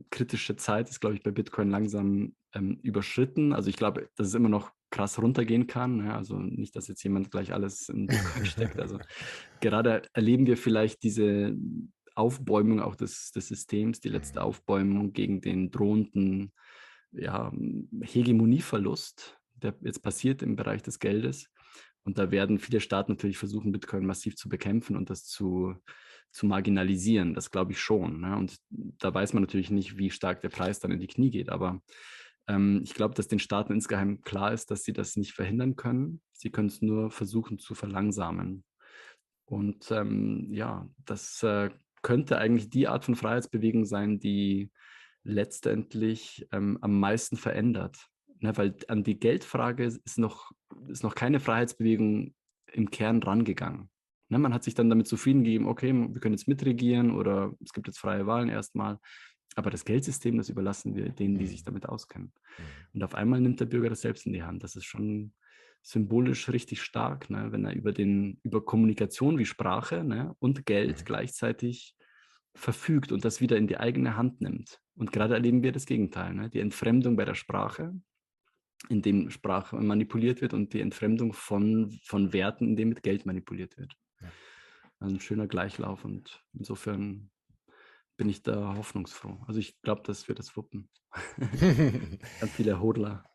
kritische Zeit ist, glaube ich, bei Bitcoin langsam ähm, überschritten. Also ich glaube, dass es immer noch krass runtergehen kann. Ja, also nicht, dass jetzt jemand gleich alles in Bitcoin steckt. Also gerade erleben wir vielleicht diese Aufbäumung auch des, des Systems, die letzte Aufbäumung gegen den drohenden ja, Hegemonieverlust, der jetzt passiert im Bereich des Geldes. Und da werden viele Staaten natürlich versuchen, Bitcoin massiv zu bekämpfen und das zu, zu marginalisieren. Das glaube ich schon. Ne? Und da weiß man natürlich nicht, wie stark der Preis dann in die Knie geht. Aber ähm, ich glaube, dass den Staaten insgeheim klar ist, dass sie das nicht verhindern können. Sie können es nur versuchen zu verlangsamen. Und ähm, ja, das äh, könnte eigentlich die Art von Freiheitsbewegung sein, die letztendlich ähm, am meisten verändert. Ne, weil an die Geldfrage ist noch, ist noch keine Freiheitsbewegung im Kern rangegangen. Ne, man hat sich dann damit zufrieden gegeben, okay, wir können jetzt mitregieren oder es gibt jetzt freie Wahlen erstmal. Aber das Geldsystem, das überlassen wir denen, die sich mhm. damit auskennen. Mhm. Und auf einmal nimmt der Bürger das selbst in die Hand. Das ist schon symbolisch richtig stark, ne? wenn er über, den, über Kommunikation wie Sprache ne? und Geld mhm. gleichzeitig verfügt und das wieder in die eigene Hand nimmt. Und gerade erleben wir das Gegenteil, ne? die Entfremdung bei der Sprache, in dem Sprache manipuliert wird und die Entfremdung von, von Werten, in dem mit Geld manipuliert wird. Ein schöner Gleichlauf und insofern bin ich da hoffnungsfroh. Also ich glaube, dass wir das wuppen. Ganz viele Hodler.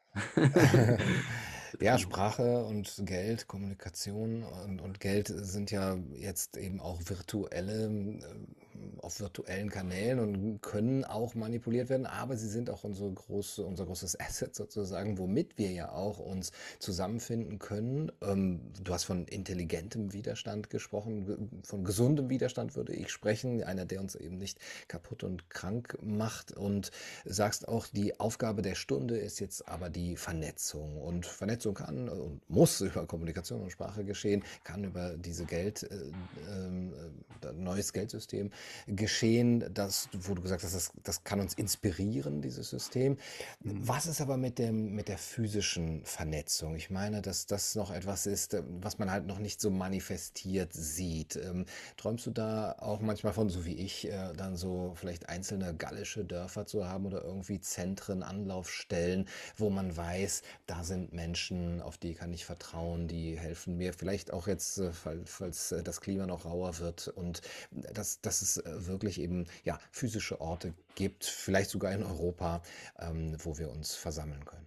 Ja, Sprache und Geld, Kommunikation und, und Geld sind ja jetzt eben auch virtuelle, äh, auf virtuellen Kanälen und können auch manipuliert werden, aber sie sind auch unsere große, unser großes Asset sozusagen, womit wir ja auch uns zusammenfinden können. Ähm, du hast von intelligentem Widerstand gesprochen, von gesundem Widerstand würde ich sprechen, einer, der uns eben nicht kaputt und krank macht und sagst auch, die Aufgabe der Stunde ist jetzt aber die Vernetzung und Vernetzung kann und muss über Kommunikation und Sprache geschehen, kann über diese Geld, äh, äh, neues Geldsystem geschehen, das, wo du gesagt hast, das, das kann uns inspirieren, dieses System. Was ist aber mit dem, mit der physischen Vernetzung? Ich meine, dass das noch etwas ist, äh, was man halt noch nicht so manifestiert sieht. Ähm, träumst du da auch manchmal von, so wie ich, äh, dann so vielleicht einzelne gallische Dörfer zu haben oder irgendwie Zentren, Anlaufstellen, wo man weiß, da sind Menschen, auf die kann ich vertrauen, die helfen mir. Vielleicht auch jetzt, äh, falls äh, das Klima noch rauer wird und dass, dass es äh, wirklich eben ja, physische Orte gibt, vielleicht sogar in Europa, ähm, wo wir uns versammeln können.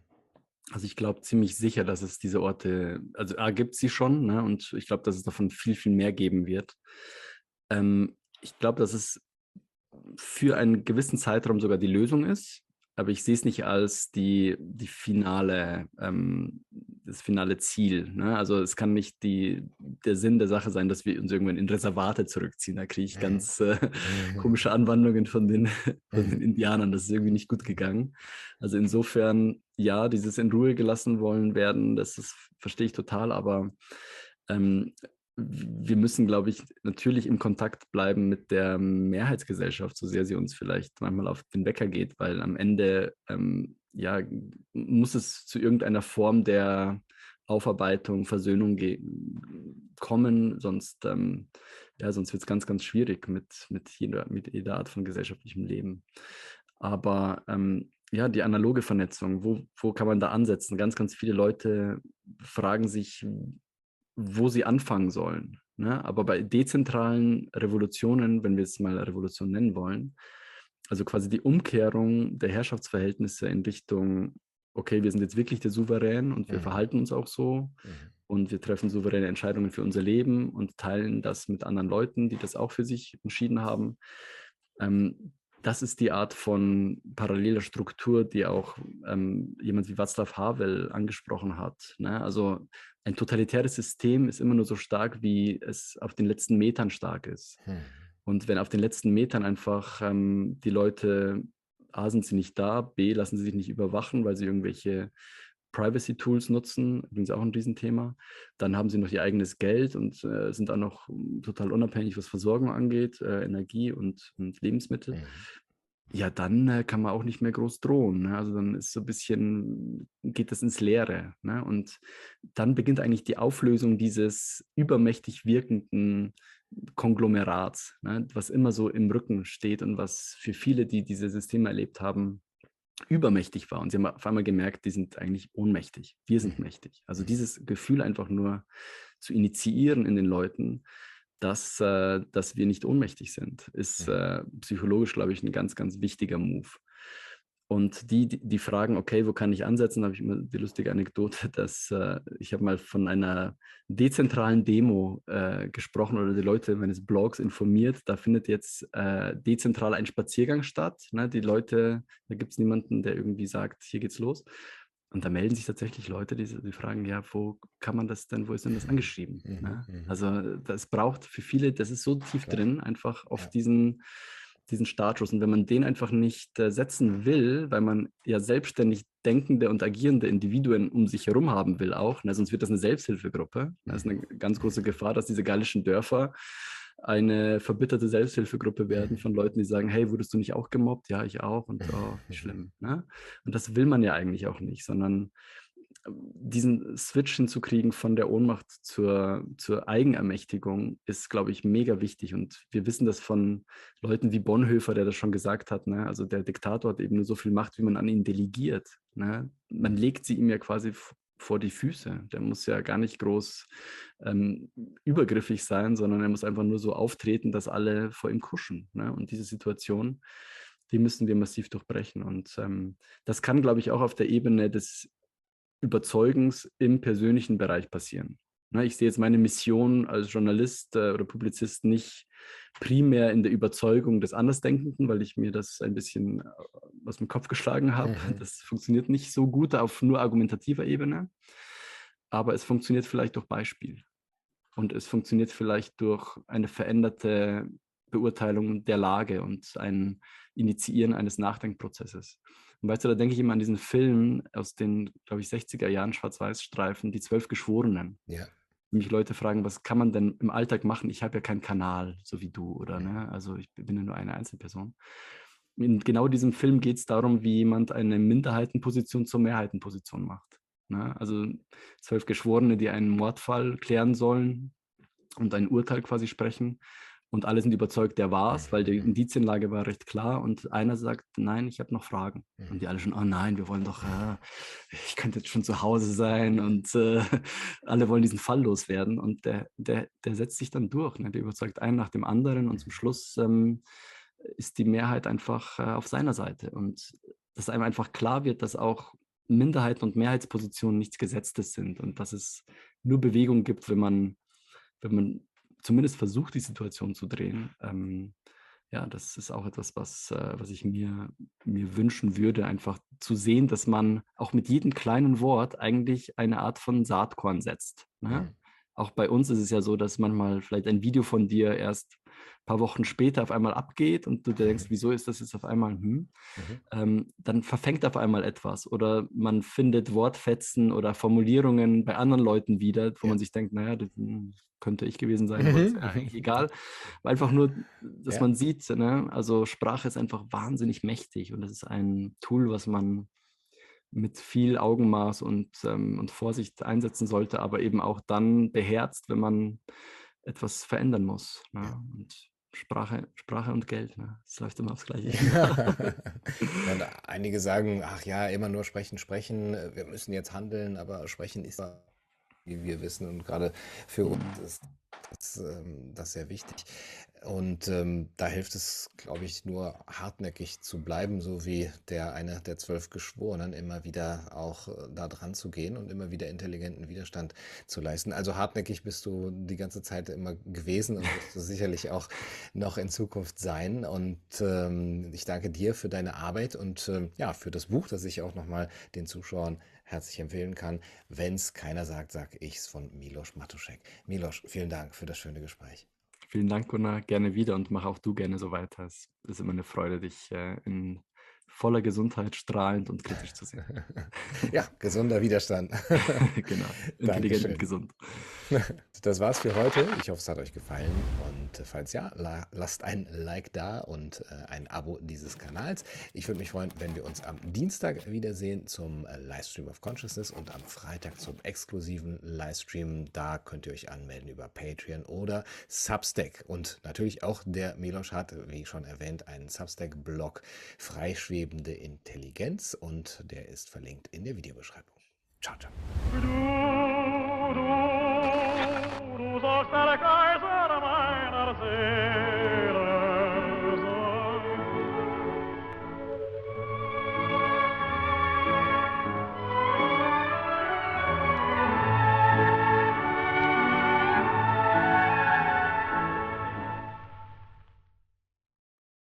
Also ich glaube ziemlich sicher, dass es diese Orte, also A gibt sie schon, ne? und ich glaube, dass es davon viel, viel mehr geben wird. Ähm, ich glaube, dass es für einen gewissen Zeitraum sogar die Lösung ist aber ich sehe es nicht als die, die finale, ähm, das finale Ziel. Ne? Also es kann nicht die, der Sinn der Sache sein, dass wir uns irgendwann in Reservate zurückziehen. Da kriege ich ganz äh, komische Anwandlungen von den, von den. Indianern. Das ist irgendwie nicht gut gegangen. Also insofern, ja, dieses in Ruhe gelassen wollen werden, das ist, verstehe ich total, aber ähm, wir müssen, glaube ich, natürlich im Kontakt bleiben mit der Mehrheitsgesellschaft, so sehr sie uns vielleicht manchmal auf den Wecker geht, weil am Ende ähm, ja, muss es zu irgendeiner Form der Aufarbeitung, Versöhnung kommen, sonst, ähm, ja, sonst wird es ganz, ganz schwierig mit, mit, jeder, mit jeder Art von gesellschaftlichem Leben. Aber ähm, ja, die analoge Vernetzung, wo, wo kann man da ansetzen? Ganz, ganz viele Leute fragen sich, wo sie anfangen sollen. Ne? Aber bei dezentralen Revolutionen, wenn wir es mal Revolution nennen wollen, also quasi die Umkehrung der Herrschaftsverhältnisse in Richtung, okay, wir sind jetzt wirklich der Souverän und wir mhm. verhalten uns auch so mhm. und wir treffen souveräne Entscheidungen für unser Leben und teilen das mit anderen Leuten, die das auch für sich entschieden haben. Ähm, das ist die Art von paralleler Struktur, die auch ähm, jemand wie Václav Havel angesprochen hat. Ne? Also ein totalitäres System ist immer nur so stark, wie es auf den letzten Metern stark ist. Hm. Und wenn auf den letzten Metern einfach ähm, die Leute, A, sind sie nicht da, B, lassen sie sich nicht überwachen, weil sie irgendwelche Privacy-Tools nutzen, übrigens auch ein Riesenthema. Dann haben sie noch ihr eigenes Geld und äh, sind auch noch total unabhängig, was Versorgung angeht, äh, Energie und, und Lebensmittel. Mhm. Ja, dann äh, kann man auch nicht mehr groß drohen. Ne? Also dann ist so ein bisschen, geht das ins Leere. Ne? Und dann beginnt eigentlich die Auflösung dieses übermächtig wirkenden Konglomerats, ne? was immer so im Rücken steht und was für viele, die diese Systeme erlebt haben, übermächtig war. Und sie haben auf einmal gemerkt, die sind eigentlich ohnmächtig. Wir sind mhm. mächtig. Also dieses Gefühl einfach nur zu initiieren in den Leuten, dass, äh, dass wir nicht ohnmächtig sind, ist äh, psychologisch, glaube ich, ein ganz, ganz wichtiger Move. Und die, die, fragen, okay, wo kann ich ansetzen, habe ich immer die lustige Anekdote, dass äh, ich habe mal von einer dezentralen Demo äh, gesprochen oder die Leute meines Blogs informiert. Da findet jetzt äh, dezentral ein Spaziergang statt. Ne? Die Leute, da gibt es niemanden, der irgendwie sagt, hier geht's los. Und da melden sich tatsächlich Leute, die, die, fragen, ja, wo kann man das denn, wo ist denn das angeschrieben? Mhm, ne? Mhm. Also das braucht für viele, das ist so tief Klar. drin, einfach auf ja. diesen, diesen Status. Und wenn man den einfach nicht äh, setzen will, weil man ja selbstständig denkende und agierende Individuen um sich herum haben will auch, ne, sonst wird das eine Selbsthilfegruppe. Das ist eine ganz große Gefahr, dass diese gallischen Dörfer eine verbitterte Selbsthilfegruppe werden von Leuten, die sagen, hey, wurdest du nicht auch gemobbt? Ja, ich auch und oh, wie schlimm. Ne? Und das will man ja eigentlich auch nicht, sondern diesen Switch hinzukriegen von der Ohnmacht zur, zur Eigenermächtigung ist, glaube ich, mega wichtig. Und wir wissen das von Leuten wie Bonhoeffer, der das schon gesagt hat. Ne? Also der Diktator hat eben nur so viel Macht, wie man an ihn delegiert. Ne? Man legt sie ihm ja quasi vor die Füße. Der muss ja gar nicht groß ähm, übergriffig sein, sondern er muss einfach nur so auftreten, dass alle vor ihm kuschen. Ne? Und diese Situation, die müssen wir massiv durchbrechen. Und ähm, das kann, glaube ich, auch auf der Ebene des Überzeugens im persönlichen Bereich passieren. Ne, ich sehe jetzt meine Mission als Journalist äh, oder Publizist nicht primär in der Überzeugung des Andersdenkenden, weil ich mir das ein bisschen äh, aus dem Kopf geschlagen habe. Mhm. Das funktioniert nicht so gut auf nur argumentativer Ebene, aber es funktioniert vielleicht durch Beispiel. Und es funktioniert vielleicht durch eine veränderte Beurteilung der Lage und ein Initiieren eines Nachdenkprozesses. Und weißt du, da denke ich immer an diesen Film aus den, glaube ich, 60er Jahren, Schwarz-Weiß-Streifen, Die Zwölf Geschworenen. Ja. Mich Leute fragen, was kann man denn im Alltag machen? Ich habe ja keinen Kanal, so wie du, oder? Ne? Also ich bin ja nur eine Einzelperson. In genau diesem Film geht es darum, wie jemand eine Minderheitenposition zur Mehrheitenposition macht. Ne? Also zwölf Geschworene, die einen Mordfall klären sollen und ein Urteil quasi sprechen und alle sind überzeugt, der war es, weil die mhm. Indizienlage war recht klar und einer sagt, nein, ich habe noch Fragen. Und die mhm. alle schon, oh nein, wir wollen doch, äh, ich könnte jetzt schon zu Hause sein und äh, alle wollen diesen Fall loswerden und der, der, der setzt sich dann durch, ne? der überzeugt einen nach dem anderen und zum Schluss ähm, ist die Mehrheit einfach äh, auf seiner Seite und dass einem einfach klar wird, dass auch Minderheiten und Mehrheitspositionen nichts Gesetztes sind und dass es nur Bewegung gibt, wenn man, wenn man zumindest versucht, die Situation zu drehen. Ähm, ja, das ist auch etwas, was, äh, was ich mir, mir wünschen würde, einfach zu sehen, dass man auch mit jedem kleinen Wort eigentlich eine Art von Saatkorn setzt. Ne? Mhm. Auch bei uns ist es ja so, dass manchmal vielleicht ein Video von dir erst ein paar Wochen später auf einmal abgeht und du denkst, wieso ist das jetzt auf einmal, hm? Mhm. Ähm, dann verfängt auf einmal etwas oder man findet Wortfetzen oder Formulierungen bei anderen Leuten wieder, wo ja. man sich denkt, naja, das hm, könnte ich gewesen sein, aber ist mhm. eigentlich egal. Einfach nur, dass ja. man sieht, ne? also Sprache ist einfach wahnsinnig mächtig und das ist ein Tool, was man mit viel Augenmaß und, ähm, und Vorsicht einsetzen sollte, aber eben auch dann beherzt, wenn man etwas verändern muss. Ne? Ja. Und Sprache, Sprache und Geld, ne? das läuft immer aufs Gleiche. ja, einige sagen, ach ja, immer nur sprechen, sprechen, wir müssen jetzt handeln, aber sprechen ist, wie wir wissen, und gerade für uns mhm. ist das, ähm, das sehr wichtig. Und ähm, da hilft es, glaube ich, nur hartnäckig zu bleiben, so wie der eine der zwölf Geschworenen, immer wieder auch äh, da dran zu gehen und immer wieder intelligenten Widerstand zu leisten. Also hartnäckig bist du die ganze Zeit immer gewesen und wirst du sicherlich auch noch in Zukunft sein. Und ähm, ich danke dir für deine Arbeit und ähm, ja, für das Buch, das ich auch nochmal den Zuschauern herzlich empfehlen kann. Wenn es keiner sagt, sage ich es von Milos Matuszek. Milos, vielen Dank für das schöne Gespräch. Vielen Dank, Gunnar. Gerne wieder und mach auch du gerne so weiter. Es ist immer eine Freude, dich äh, in voller Gesundheit, strahlend und kritisch zu sehen. ja, gesunder Widerstand. genau, intelligent und gesund. Das war's für heute. Ich hoffe, es hat euch gefallen. Und falls ja, lasst ein Like da und äh, ein Abo dieses Kanals. Ich würde mich freuen, wenn wir uns am Dienstag wiedersehen zum äh, Livestream of Consciousness und am Freitag zum exklusiven Livestream. Da könnt ihr euch anmelden über Patreon oder Substack. Und natürlich auch der Milosch hat, wie schon erwähnt, einen Substack-Blog schwebende Intelligenz und der ist verlinkt in der Videobeschreibung. Ciao, ciao. Du, du, du sollst der Kaiser meiner Seele.